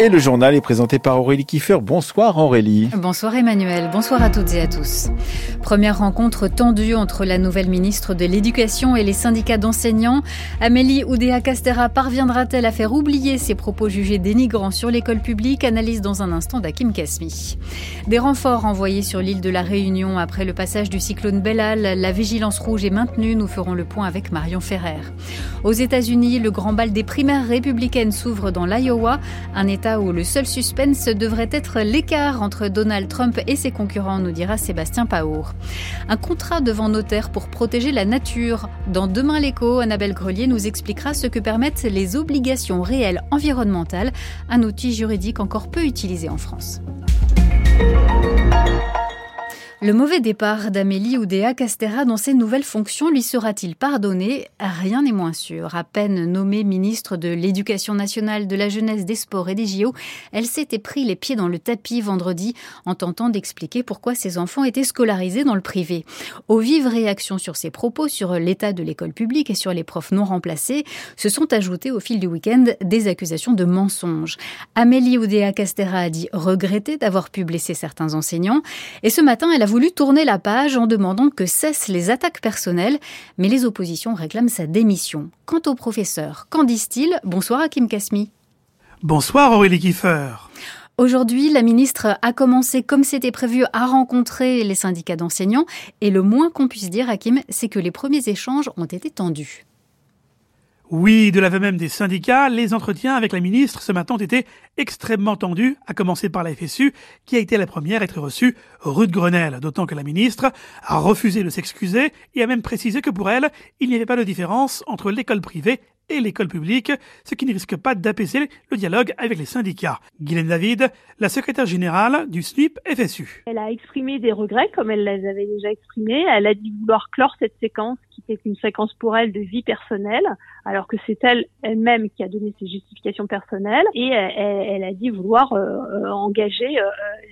Et le journal est présenté par Aurélie Kiefer. Bonsoir Aurélie. Bonsoir Emmanuel, bonsoir à toutes et à tous. Première rencontre tendue entre la nouvelle ministre de l'Éducation et les syndicats d'enseignants. Amélie Oudéa-Castera parviendra-t-elle à faire oublier ses propos jugés dénigrants sur l'école publique? Analyse dans un instant d'Akim Kasmi. Des renforts envoyés sur l'île de la Réunion après le passage du cyclone Bellal. La vigilance rouge est maintenue. Nous ferons le point avec Marion Ferrer. Aux États-Unis, le grand bal des primaires républicaines s'ouvre dans l'Iowa, un État où le seul suspense devrait être l'écart entre Donald Trump et ses concurrents, nous dira Sébastien Paour. Un contrat devant notaire pour protéger la nature. Dans Demain l'écho, Annabelle Grelier nous expliquera ce que permettent les obligations réelles environnementales, un outil juridique encore peu utilisé en France. Le mauvais départ d'Amélie Oudéa Castera dans ses nouvelles fonctions lui sera-t-il pardonné? Rien n'est moins sûr. À peine nommée ministre de l'Éducation nationale, de la jeunesse, des sports et des JO, elle s'était pris les pieds dans le tapis vendredi en tentant d'expliquer pourquoi ses enfants étaient scolarisés dans le privé. Aux vives réactions sur ses propos sur l'état de l'école publique et sur les profs non remplacés, se sont ajoutées au fil du week-end des accusations de mensonges. Amélie Oudéa Castera a dit regretter d'avoir pu blesser certains enseignants et ce matin elle a voulu tourner la page en demandant que cessent les attaques personnelles, mais les oppositions réclament sa démission. Quant au professeur, qu'en disent-ils? Bonsoir Hakim Kasmi. Bonsoir Aurélie Kiefer. Aujourd'hui, la ministre a commencé, comme c'était prévu, à rencontrer les syndicats d'enseignants. Et le moins qu'on puisse dire, Hakim, c'est que les premiers échanges ont été tendus. Oui, de l'aveu même des syndicats, les entretiens avec la ministre ce matin ont été extrêmement tendus, à commencer par la FSU, qui a été la première à être reçue rue de Grenelle, d'autant que la ministre a refusé de s'excuser et a même précisé que pour elle, il n'y avait pas de différence entre l'école privée et l'école publique, ce qui ne risque pas d'apaiser le dialogue avec les syndicats. Guylaine David, la secrétaire générale du SNIP FSU. Elle a exprimé des regrets, comme elle les avait déjà exprimés. Elle a dit vouloir clore cette séquence, qui une séquence pour elle de vie personnelle, alors que c'est elle elle-même qui a donné ses justifications personnelles. Et elle, a dit vouloir euh, euh, engager euh,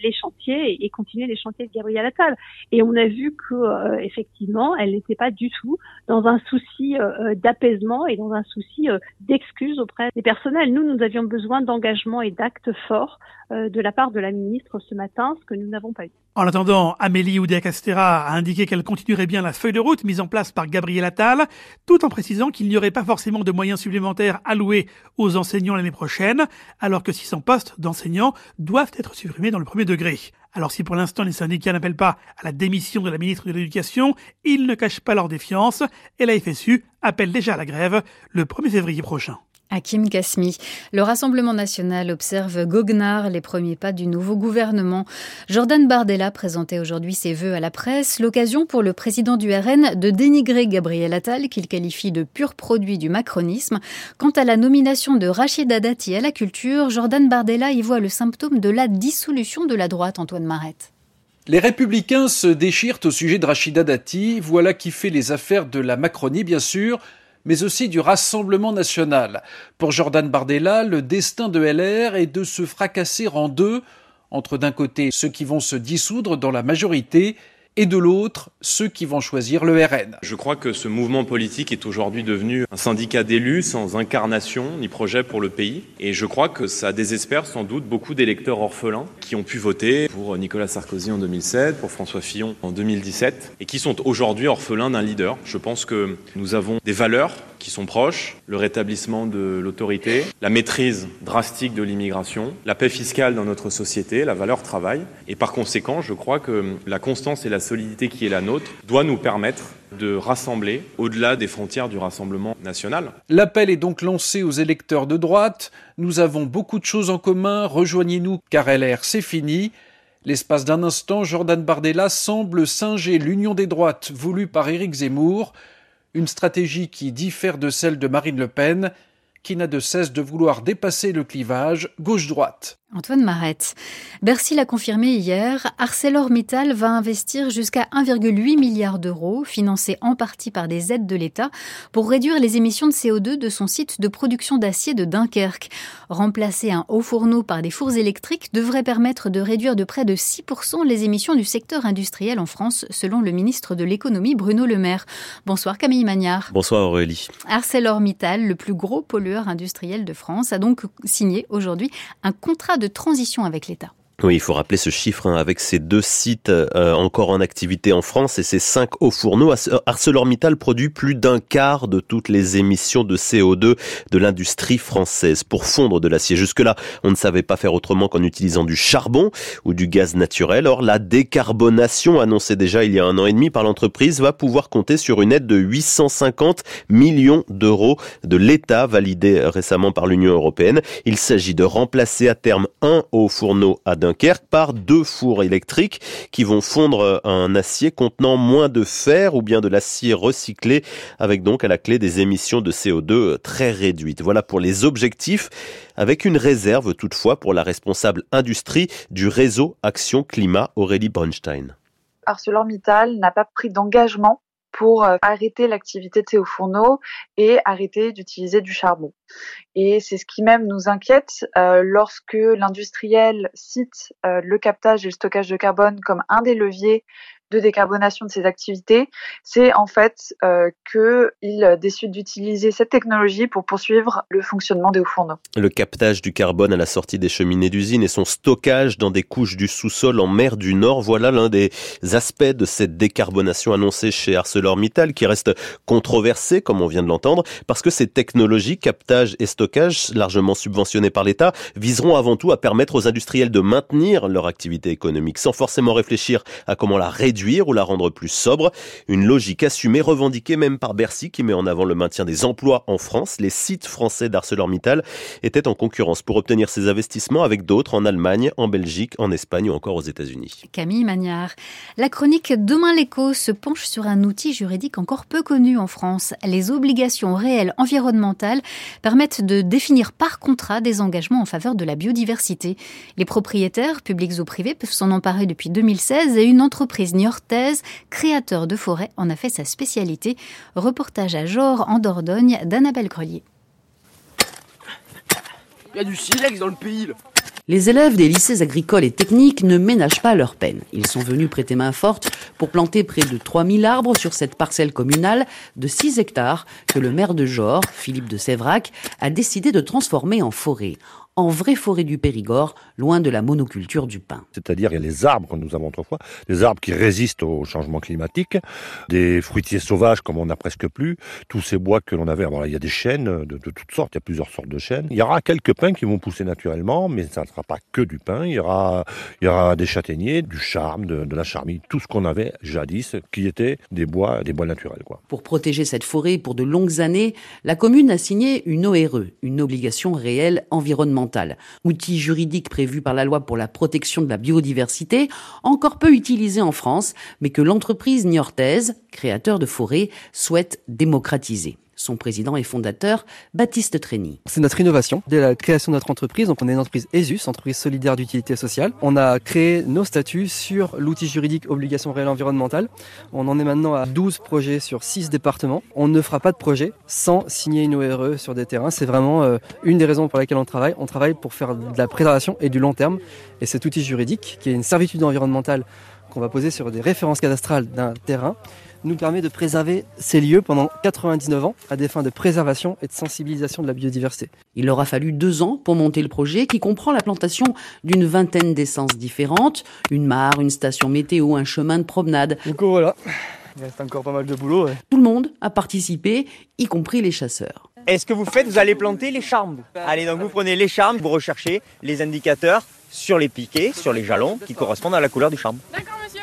les chantiers et, continuer les chantiers de Gabriel Attal. Et on a vu que effectivement, elle n'était pas du tout dans un souci d'apaisement et dans un souci euh, d'excuses auprès des personnels. Nous, nous avions besoin d'engagement et d'actes forts euh, de la part de la ministre ce matin, ce que nous n'avons pas eu. En attendant, Amélie Oudéa-Castera a indiqué qu'elle continuerait bien la feuille de route mise en place par Gabriel Attal, tout en précisant qu'il n'y aurait pas forcément de moyens supplémentaires alloués aux enseignants l'année prochaine, alors que 600 postes d'enseignants doivent être supprimés dans le premier degré. Alors si pour l'instant les syndicats n'appellent pas à la démission de la ministre de l'Éducation, ils ne cachent pas leur défiance et la FSU appelle déjà à la grève le 1er février prochain. Hakim Kasmi. Le Rassemblement national observe goguenard les premiers pas du nouveau gouvernement. Jordan Bardella présentait aujourd'hui ses vœux à la presse, l'occasion pour le président du RN de dénigrer Gabriel Attal, qu'il qualifie de pur produit du macronisme. Quant à la nomination de Rachida Dati à la culture, Jordan Bardella y voit le symptôme de la dissolution de la droite, Antoine Marette. Les républicains se déchirent au sujet de Rachida Dati, voilà qui fait les affaires de la Macronie bien sûr, mais aussi du Rassemblement national. Pour Jordan Bardella, le destin de LR est de se fracasser en deux, entre d'un côté ceux qui vont se dissoudre dans la majorité et de l'autre ceux qui vont choisir le RN. Je crois que ce mouvement politique est aujourd'hui devenu un syndicat d'élus sans incarnation ni projet pour le pays. Et je crois que ça désespère sans doute beaucoup d'électeurs orphelins qui ont pu voter pour Nicolas Sarkozy en 2007, pour François Fillon en 2017, et qui sont aujourd'hui orphelins d'un leader. Je pense que nous avons des valeurs qui sont proches, le rétablissement de l'autorité, la maîtrise drastique de l'immigration, la paix fiscale dans notre société, la valeur travail. Et par conséquent, je crois que la constance et la solidité qui est la nôtre doit nous permettre de rassembler au-delà des frontières du Rassemblement national. L'appel est donc lancé aux électeurs de droite. Nous avons beaucoup de choses en commun, rejoignez-nous car LR c'est fini. L'espace d'un instant, Jordan Bardella semble singer l'union des droites voulue par Éric Zemmour une stratégie qui diffère de celle de Marine Le Pen, qui n'a de cesse de vouloir dépasser le clivage gauche-droite. Antoine Marette. Bercy l'a confirmé hier, ArcelorMittal va investir jusqu'à 1,8 milliard d'euros, financés en partie par des aides de l'État, pour réduire les émissions de CO2 de son site de production d'acier de Dunkerque. Remplacer un haut fourneau par des fours électriques devrait permettre de réduire de près de 6% les émissions du secteur industriel en France, selon le ministre de l'économie Bruno Le Maire. Bonsoir Camille Magnard. Bonsoir Aurélie. ArcelorMittal, le plus gros pollueur industriel de France, a donc signé aujourd'hui un contrat de transition avec l'État. Oui, il faut rappeler ce chiffre hein, avec ces deux sites euh, encore en activité en France et ces cinq hauts fourneaux. ArcelorMittal produit plus d'un quart de toutes les émissions de CO2 de l'industrie française pour fondre de l'acier. Jusque-là, on ne savait pas faire autrement qu'en utilisant du charbon ou du gaz naturel. Or, la décarbonation annoncée déjà il y a un an et demi par l'entreprise va pouvoir compter sur une aide de 850 millions d'euros de l'État validée récemment par l'Union européenne. Il s'agit de remplacer à terme un haut fourneau à Par deux fours électriques qui vont fondre un acier contenant moins de fer ou bien de l'acier recyclé avec donc à la clé des émissions de CO2 très réduites. Voilà pour les objectifs avec une réserve toutefois pour la responsable industrie du réseau Action Climat Aurélie Bronstein. ArcelorMittal n'a pas pris d'engagement pour euh, arrêter l'activité de ces hauts fourneaux et arrêter d'utiliser du charbon. Et c'est ce qui même nous inquiète euh, lorsque l'industriel cite euh, le captage et le stockage de carbone comme un des leviers de décarbonation de ses activités, c'est en fait euh, qu'il décide d'utiliser cette technologie pour poursuivre le fonctionnement des hauts fourneaux. Le captage du carbone à la sortie des cheminées d'usine et son stockage dans des couches du sous-sol en mer du Nord, voilà l'un des aspects de cette décarbonation annoncée chez ArcelorMittal qui reste controversée, comme on vient de l'entendre, parce que ces technologies, captage et stockage, largement subventionnées par l'État, viseront avant tout à permettre aux industriels de maintenir leur activité économique sans forcément réfléchir à comment la réduire ou la rendre plus sobre. Une logique assumée, revendiquée même par Bercy qui met en avant le maintien des emplois en France. Les sites français d'ArcelorMittal étaient en concurrence pour obtenir ces investissements avec d'autres en Allemagne, en Belgique, en Espagne ou encore aux États-Unis. Camille Magnard. La chronique Demain l'écho se penche sur un outil juridique encore peu connu en France. Les obligations réelles environnementales permettent de définir par contrat des engagements en faveur de la biodiversité. Les propriétaires, publics ou privés, peuvent s'en emparer depuis 2016 et une entreprise niortaise, créateur de forêt, en a fait sa spécialité. Reportage à Jor en Dordogne d'Annabelle Grelier. Il y a du silex dans le pays. Les élèves des lycées agricoles et techniques ne ménagent pas leur peine. Ils sont venus prêter main forte pour planter près de 3000 arbres sur cette parcelle communale de 6 hectares que le maire de Jor, Philippe de Sévrac, a décidé de transformer en forêt en vraie forêt du Périgord, loin de la monoculture du pin. C'est-à-dire, il y a les arbres que nous avons autrefois, des arbres qui résistent au changement climatique, des fruitiers sauvages comme on n'a presque plus, tous ces bois que l'on avait. Alors, il y a des chênes de, toutes sortes, il y a plusieurs sortes de chênes. Il y aura quelques pins qui vont pousser naturellement, mais ça ne sera pas que du pin. Il y aura, il y aura des châtaigniers, du charme, de, la charmille, tout ce qu'on avait jadis, qui étaient des bois, des bois naturels. Quoi. Pour protéger cette forêt pour de longues années, la commune a signé une ORE, une obligation réelle environnementale outil juridique prévu par la loi pour la protection de la biodiversité, encore peu utilisé en France, mais que l'entreprise niortaise, créateur de forêts, souhaite démocratiser son président et fondateur, Baptiste Trény. C'est notre innovation dès la création de notre entreprise. Donc on est une entreprise ESUS, entreprise solidaire d'utilité sociale. On a créé nos statuts sur l'outil juridique obligation réelle environnementale. On en est maintenant à 12 projets sur 6 départements. On ne fera pas de projet sans signer une ORE sur des terrains. C'est vraiment euh, une des raisons pour lesquelles on travaille. On travaille pour faire de la préservation et du long terme. Et cet outil juridique, qui est une servitude environnementale qu'on va poser sur des références cadastrales d'un terrain, nous permet de préserver ces lieux pendant 99 ans à des fins de préservation et de sensibilisation de la biodiversité. Il aura fallu deux ans pour monter le projet qui comprend la plantation d'une vingtaine d'essences différentes, une mare, une station météo, un chemin de promenade. Donc voilà, il reste encore pas mal de boulot. Tout le monde a participé, y compris les chasseurs. Et ce que vous faites, vous allez planter les charmes? Allez, donc vous prenez les charmes, vous recherchez les indicateurs sur les piquets, sur les jalons qui correspondent à la couleur du charme. D'accord, monsieur.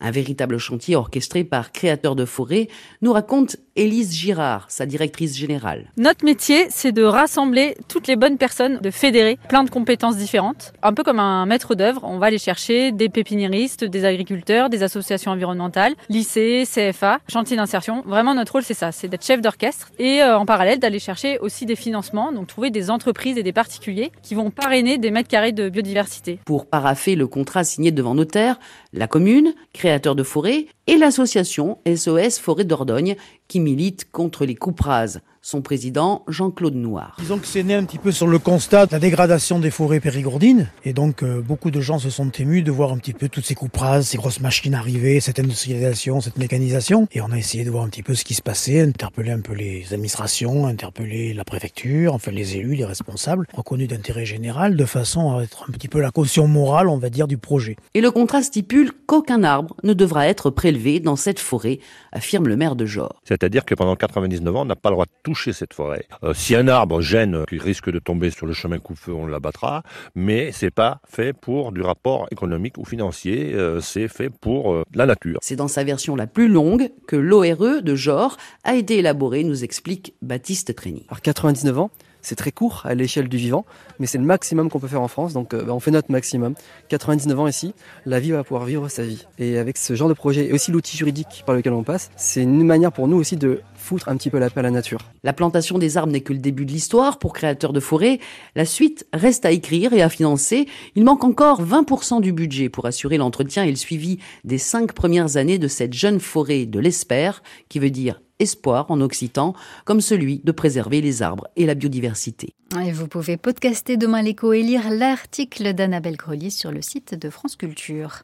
Un véritable chantier orchestré par créateurs de forêt, nous raconte Élise Girard, sa directrice générale. Notre métier, c'est de rassembler toutes les bonnes personnes, de fédérer plein de compétences différentes. Un peu comme un maître d'œuvre, on va aller chercher des pépiniéristes, des agriculteurs, des associations environnementales, lycées, CFA, chantiers d'insertion. Vraiment, notre rôle, c'est ça, c'est d'être chef d'orchestre et euh, en parallèle d'aller chercher aussi des financements, donc trouver des entreprises et des particuliers qui vont parrainer des mètres carrés de biodiversité. Pour paraffer le contrat signé devant notaire, la commune, créateur de forêt, et l'association SOS Forêt d'Ordogne qui milite contre les coupes rases son président Jean-Claude Noir. Disons que c'est né un petit peu sur le constat de la dégradation des forêts périgourdines et donc euh, beaucoup de gens se sont émus de voir un petit peu toutes ces coupes rases, ces grosses machines arriver, cette industrialisation, cette mécanisation et on a essayé de voir un petit peu ce qui se passait, interpeller un peu les administrations, interpeller la préfecture, enfin les élus, les responsables, reconnus d'intérêt général de façon à être un petit peu la caution morale, on va dire, du projet. Et le contrat stipule qu'aucun arbre ne devra être prélevé dans cette forêt, affirme le maire de Jor. C'est-à-dire que pendant 99 ans, on n'a pas le droit de toucher cette forêt. Euh, si un arbre gêne, qui risque de tomber sur le chemin coup-feu, on l'abattra, mais c'est pas fait pour du rapport économique ou financier, euh, c'est fait pour euh, la nature. C'est dans sa version la plus longue que l'ORE de Jor a été élaboré, nous explique Baptiste Trény. Alors 99 ans, c'est très court à l'échelle du vivant, mais c'est le maximum qu'on peut faire en France, donc bah, on fait notre maximum. 99 ans ici, la vie va pouvoir vivre sa vie. Et avec ce genre de projet, et aussi l'outil juridique par lequel on passe, c'est une manière pour nous aussi de foutre un petit peu la paix à la nature. La plantation des arbres n'est que le début de l'histoire pour créateurs de forêt. La suite reste à écrire et à financer. Il manque encore 20% du budget pour assurer l'entretien et le suivi des cinq premières années de cette jeune forêt de l'espère, qui veut dire espoir en occitan, comme celui de préserver les arbres et la biodiversité. Vous pouvez podcaster demain l'écho et lire l'article d'Annabelle Grelier sur le site de France Culture.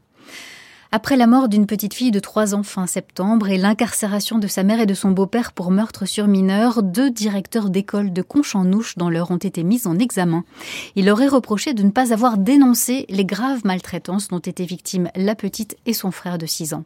Après la mort d'une petite fille de 3 ans fin septembre et l'incarcération de sa mère et de son beau-père pour meurtre sur mineur, deux directeurs d'école de Conche-en-Ouche dans l'heure ont été mis en examen. Il leur est reproché de ne pas avoir dénoncé les graves maltraitances dont étaient victimes la petite et son frère de 6 ans.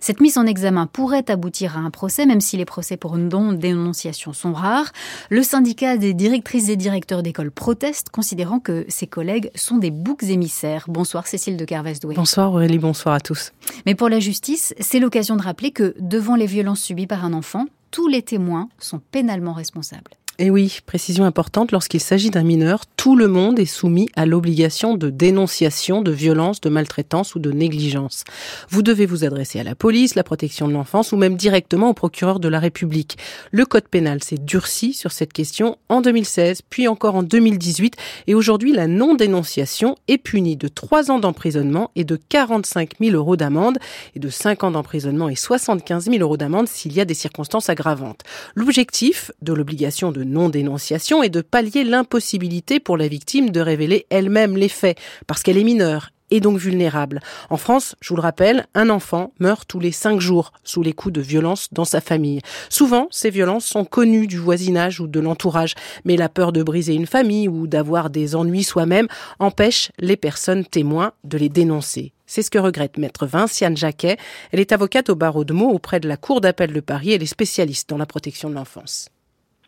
Cette mise en examen pourrait aboutir à un procès, même si les procès pour non-dénonciation sont rares. Le syndicat des directrices et directeurs d'école proteste, considérant que ses collègues sont des boucs émissaires. Bonsoir Cécile de Carvesdoué. Bonsoir Aurélie, bonsoir à tous. Mais pour la justice, c'est l'occasion de rappeler que devant les violences subies par un enfant, tous les témoins sont pénalement responsables. Et oui, précision importante, lorsqu'il s'agit d'un mineur, tout le monde est soumis à l'obligation de dénonciation de violence, de maltraitance ou de négligence. Vous devez vous adresser à la police, la protection de l'enfance ou même directement au procureur de la République. Le code pénal s'est durci sur cette question en 2016, puis encore en 2018 et aujourd'hui la non-dénonciation est punie de 3 ans d'emprisonnement et de 45 000 euros d'amende et de 5 ans d'emprisonnement et 75 000 euros d'amende s'il y a des circonstances aggravantes. L'objectif de l'obligation de non-dénonciation et de pallier l'impossibilité pour la victime de révéler elle-même les faits, parce qu'elle est mineure et donc vulnérable. En France, je vous le rappelle, un enfant meurt tous les cinq jours sous les coups de violence dans sa famille. Souvent, ces violences sont connues du voisinage ou de l'entourage, mais la peur de briser une famille ou d'avoir des ennuis soi-même empêche les personnes témoins de les dénoncer. C'est ce que regrette maître Vinciane Jacquet. Elle est avocate au barreau de Meaux auprès de la Cour d'appel de Paris. Elle est spécialiste dans la protection de l'enfance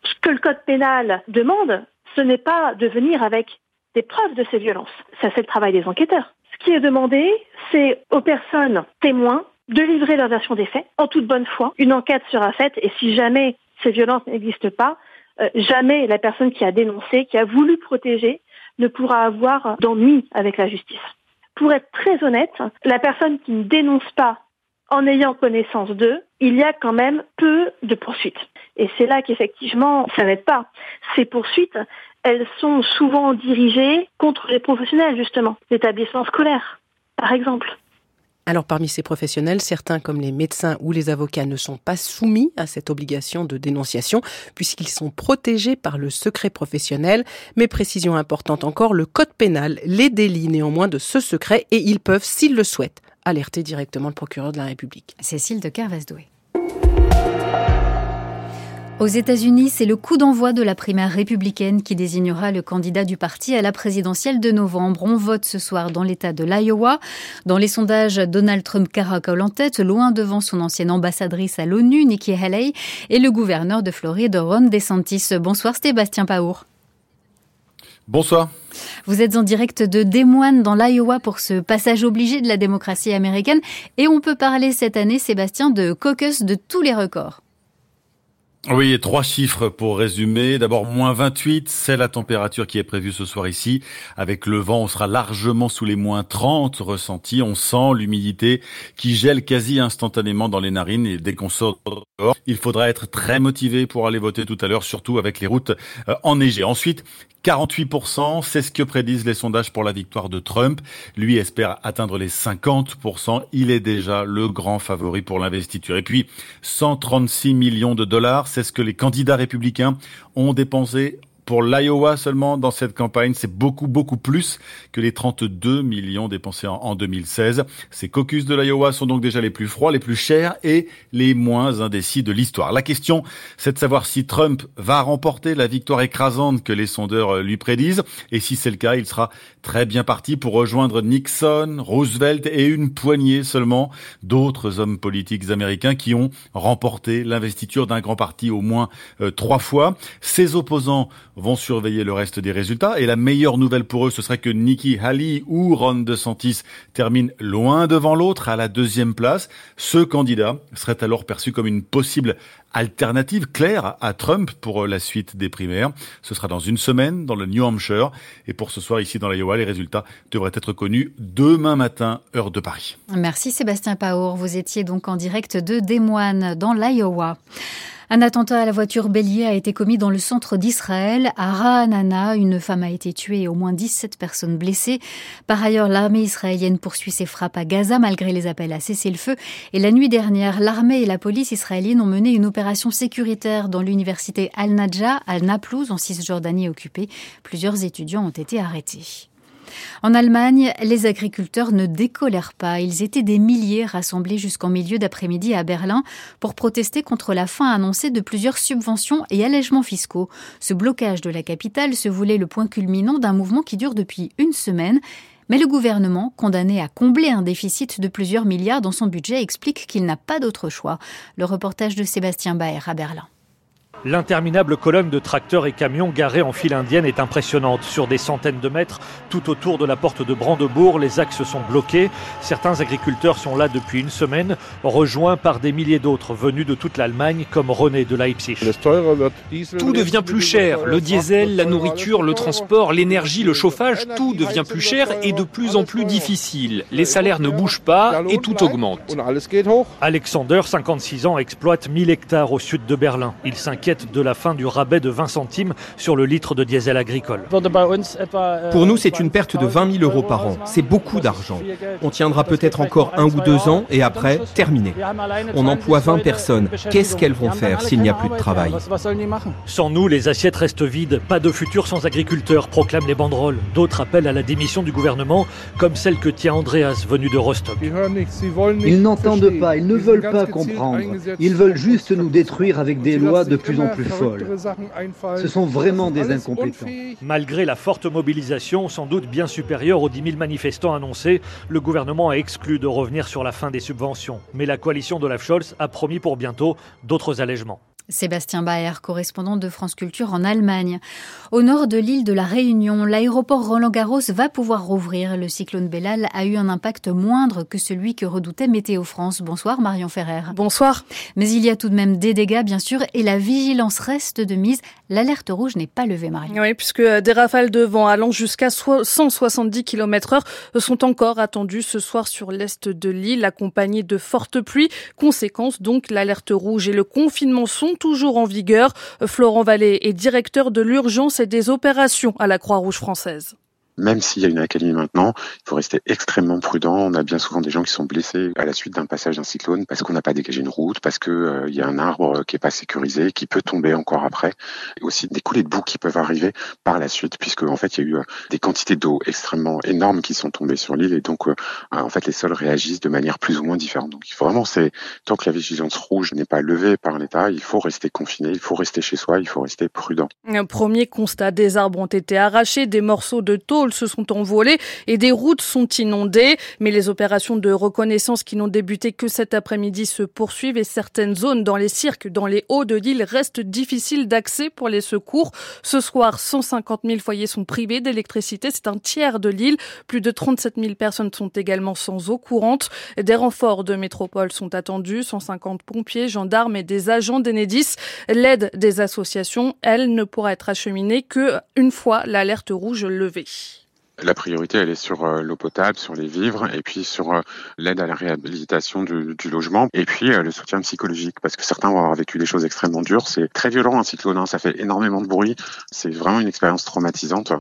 ce que le code pénal demande, ce n'est pas de venir avec des preuves de ces violences. Ça, c'est le travail des enquêteurs. Ce qui est demandé, c'est aux personnes témoins de livrer leur version des faits en toute bonne foi. Une enquête sera faite et si jamais ces violences n'existent pas, euh, jamais la personne qui a dénoncé, qui a voulu protéger, ne pourra avoir d'ennui avec la justice. Pour être très honnête, la personne qui ne dénonce pas en ayant connaissance d'eux, il y a quand même peu de poursuites. Et c'est là qu'effectivement, ça n'aide pas. Ces poursuites, elles sont souvent dirigées contre les professionnels, justement, l'établissement scolaire, par exemple. Alors parmi ces professionnels, certains comme les médecins ou les avocats ne sont pas soumis à cette obligation de dénonciation puisqu'ils sont protégés par le secret professionnel. Mais précision importante encore, le code pénal les délie néanmoins de ce secret et ils peuvent, s'ils le souhaitent, alerter directement le procureur de la République. Cécile de Carvesdoué. Aux États-Unis, c'est le coup d'envoi de la primaire républicaine qui désignera le candidat du parti à la présidentielle de novembre. On vote ce soir dans l'État de l'Iowa. Dans les sondages, Donald Trump caracole en tête, loin devant son ancienne ambassadrice à l'ONU, Nikki Haley, et le gouverneur de Floride, Ron DeSantis. Bonsoir Sébastien Paour. Bonsoir. Vous êtes en direct de Des Moines dans l'Iowa pour ce passage obligé de la démocratie américaine et on peut parler cette année, Sébastien, de caucus de tous les records. Oui, trois chiffres pour résumer. D'abord, moins 28, c'est la température qui est prévue ce soir ici. Avec le vent, on sera largement sous les moins 30 ressentis. On sent l'humidité qui gèle quasi instantanément dans les narines et dès qu'on sort il faudra être très motivé pour aller voter tout à l'heure, surtout avec les routes euh, enneigées. Ensuite, 48%, c'est ce que prédisent les sondages pour la victoire de Trump. Lui espère atteindre les 50%. Il est déjà le grand favori pour l'investiture. Et puis, 136 millions de dollars, c'est ce que les candidats républicains ont dépensé pour l'Iowa seulement dans cette campagne, c'est beaucoup, beaucoup plus que les 32 millions dépensés en, 2016. Ces caucus de l'Iowa sont donc déjà les plus froids, les plus chers et les moins indécis de l'histoire. La question, c'est de savoir si Trump va remporter la victoire écrasante que les sondeurs lui prédisent. Et si c'est le cas, il sera très bien parti pour rejoindre Nixon, Roosevelt et une poignée seulement d'autres hommes politiques américains qui ont remporté l'investiture d'un grand parti au moins euh, trois fois. Ses opposants vont surveiller le reste des résultats. Et la meilleure nouvelle pour eux, ce serait que Nikki Haley ou Ron DeSantis terminent loin devant l'autre à la deuxième place. Ce candidat serait alors perçu comme une possible alternative claire à Trump pour la suite des primaires. Ce sera dans une semaine dans le New Hampshire. Et pour ce soir, ici dans l'Iowa, les résultats devraient être connus demain matin, heure de Paris. Merci Sébastien Paour. Vous étiez donc en direct de Des Moines dans l'Iowa. Un attentat à la voiture bélier a été commis dans le centre d'Israël. À Ra'anana, une femme a été tuée et au moins 17 personnes blessées. Par ailleurs, l'armée israélienne poursuit ses frappes à Gaza malgré les appels à cesser le feu. Et la nuit dernière, l'armée et la police israélienne ont mené une opération sécuritaire dans l'université Al-Najah à Naplouse en Cisjordanie occupée. Plusieurs étudiants ont été arrêtés. En Allemagne, les agriculteurs ne décolèrent pas. Ils étaient des milliers rassemblés jusqu'en milieu d'après-midi à Berlin pour protester contre la fin annoncée de plusieurs subventions et allègements fiscaux. Ce blocage de la capitale se voulait le point culminant d'un mouvement qui dure depuis une semaine. Mais le gouvernement, condamné à combler un déficit de plusieurs milliards dans son budget, explique qu'il n'a pas d'autre choix. Le reportage de Sébastien Baer à Berlin. L'interminable colonne de tracteurs et camions garés en file indienne est impressionnante. Sur des centaines de mètres, tout autour de la porte de Brandebourg, les axes sont bloqués. Certains agriculteurs sont là depuis une semaine, rejoints par des milliers d'autres venus de toute l'Allemagne, comme René de Leipzig. Tout devient plus cher. Le diesel, la nourriture, le transport, l'énergie, le chauffage, tout devient plus cher et de plus en plus difficile. Les salaires ne bougent pas et tout augmente. Alexander, 56 ans, exploite 1000 hectares au sud de Berlin. Il s'inquiète de la fin du rabais de 20 centimes sur le litre de diesel agricole. Pour nous, c'est une perte de 20 000 euros par an. C'est beaucoup d'argent. On tiendra peut-être encore un ou deux ans et après, terminé. On emploie 20 personnes. Qu'est-ce qu'elles vont faire s'il n'y a plus de travail? Sans nous, les assiettes restent vides. Pas de futur sans agriculteurs, proclament les banderoles. D'autres appellent à la démission du gouvernement, comme celle que tient Andreas, venu de Rostock. Ils n'entendent pas, ils ne veulent pas comprendre. Ils veulent juste nous détruire avec des lois de plus en plus folles. Ce sont vraiment des incompétents. Malgré la forte mobilisation, sans doute bien supérieure aux 10 000 manifestants annoncés, le gouvernement a exclu de revenir sur la fin des subventions. Mais la coalition de la Scholz a promis pour bientôt d'autres allègements. Sébastien Baer, correspondant de France Culture en Allemagne. Au nord de l'île de la Réunion, l'aéroport Roland-Garros va pouvoir rouvrir. Le cyclone Bellal a eu un impact moindre que celui que redoutait Météo France. Bonsoir Marion Ferrer. Bonsoir. Mais il y a tout de même des dégâts, bien sûr, et la vigilance reste de mise. L'alerte rouge n'est pas levée, Marion. Oui, puisque des rafales de vent allant jusqu'à 170 km heure sont encore attendues ce soir sur l'est de l'île, accompagnées de fortes pluies. Conséquence donc, l'alerte rouge et le confinement sont toujours en vigueur. Florent Vallée est directeur de l'urgence et des opérations à la Croix-Rouge française même s'il y a une accalmie maintenant, il faut rester extrêmement prudent. On a bien souvent des gens qui sont blessés à la suite d'un passage d'un cyclone parce qu'on n'a pas dégagé une route, parce que euh, y a un arbre qui est pas sécurisé, qui peut tomber encore après. Et aussi des coulées de boue qui peuvent arriver par la suite, puisque en fait il y a eu euh, des quantités d'eau extrêmement énormes qui sont tombées sur l'île et donc euh, en fait les sols réagissent de manière plus ou moins différente. Donc il faut vraiment c'est tant que la vigilance rouge n'est pas levée par l'État, il faut rester confiné, il faut rester chez soi, il faut rester prudent. Un premier constat des arbres ont été arrachés, des morceaux de tôle se sont envolées et des routes sont inondées. Mais les opérations de reconnaissance qui n'ont débuté que cet après-midi se poursuivent et certaines zones dans les cirques, dans les hauts de l'île restent difficiles d'accès pour les secours. Ce soir, 150 000 foyers sont privés d'électricité. C'est un tiers de l'île. Plus de 37 000 personnes sont également sans eau courante. Des renforts de métropole sont attendus. 150 pompiers, gendarmes et des agents d'Enedis. L'aide des associations, elle, ne pourra être acheminée que une fois l'alerte rouge levée. La priorité, elle est sur euh, l'eau potable, sur les vivres, et puis sur euh, l'aide à la réhabilitation du, logement, et puis euh, le soutien psychologique, parce que certains vont avoir vécu des choses extrêmement dures. C'est très violent un cyclone, hein, ça fait énormément de bruit. C'est vraiment une expérience traumatisante.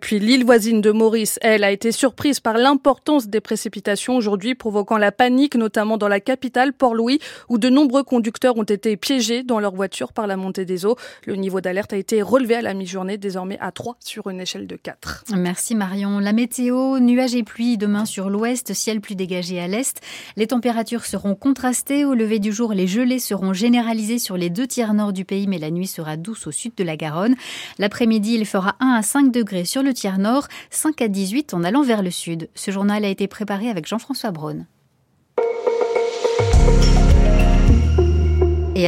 Puis l'île voisine de Maurice, elle, a été surprise par l'importance des précipitations aujourd'hui, provoquant la panique, notamment dans la capitale, Port-Louis, où de nombreux conducteurs ont été piégés dans leur voiture par la montée des eaux. Le niveau d'alerte a été relevé à la mi-journée, désormais à 3 sur une échelle de 4. Merci Marion. La météo, nuages et pluie demain sur l'ouest, ciel plus dégagé à l'est. Les températures seront contrastées. Au lever du jour, les gelées seront généralisées sur les deux tiers nord du pays, mais la nuit sera douce au sud de la Garonne. L'après-midi, il fera 1 à 5 degrés sur le tiers nord, 5 à 18 en allant vers le sud. Ce journal a été préparé avec Jean-François Braun.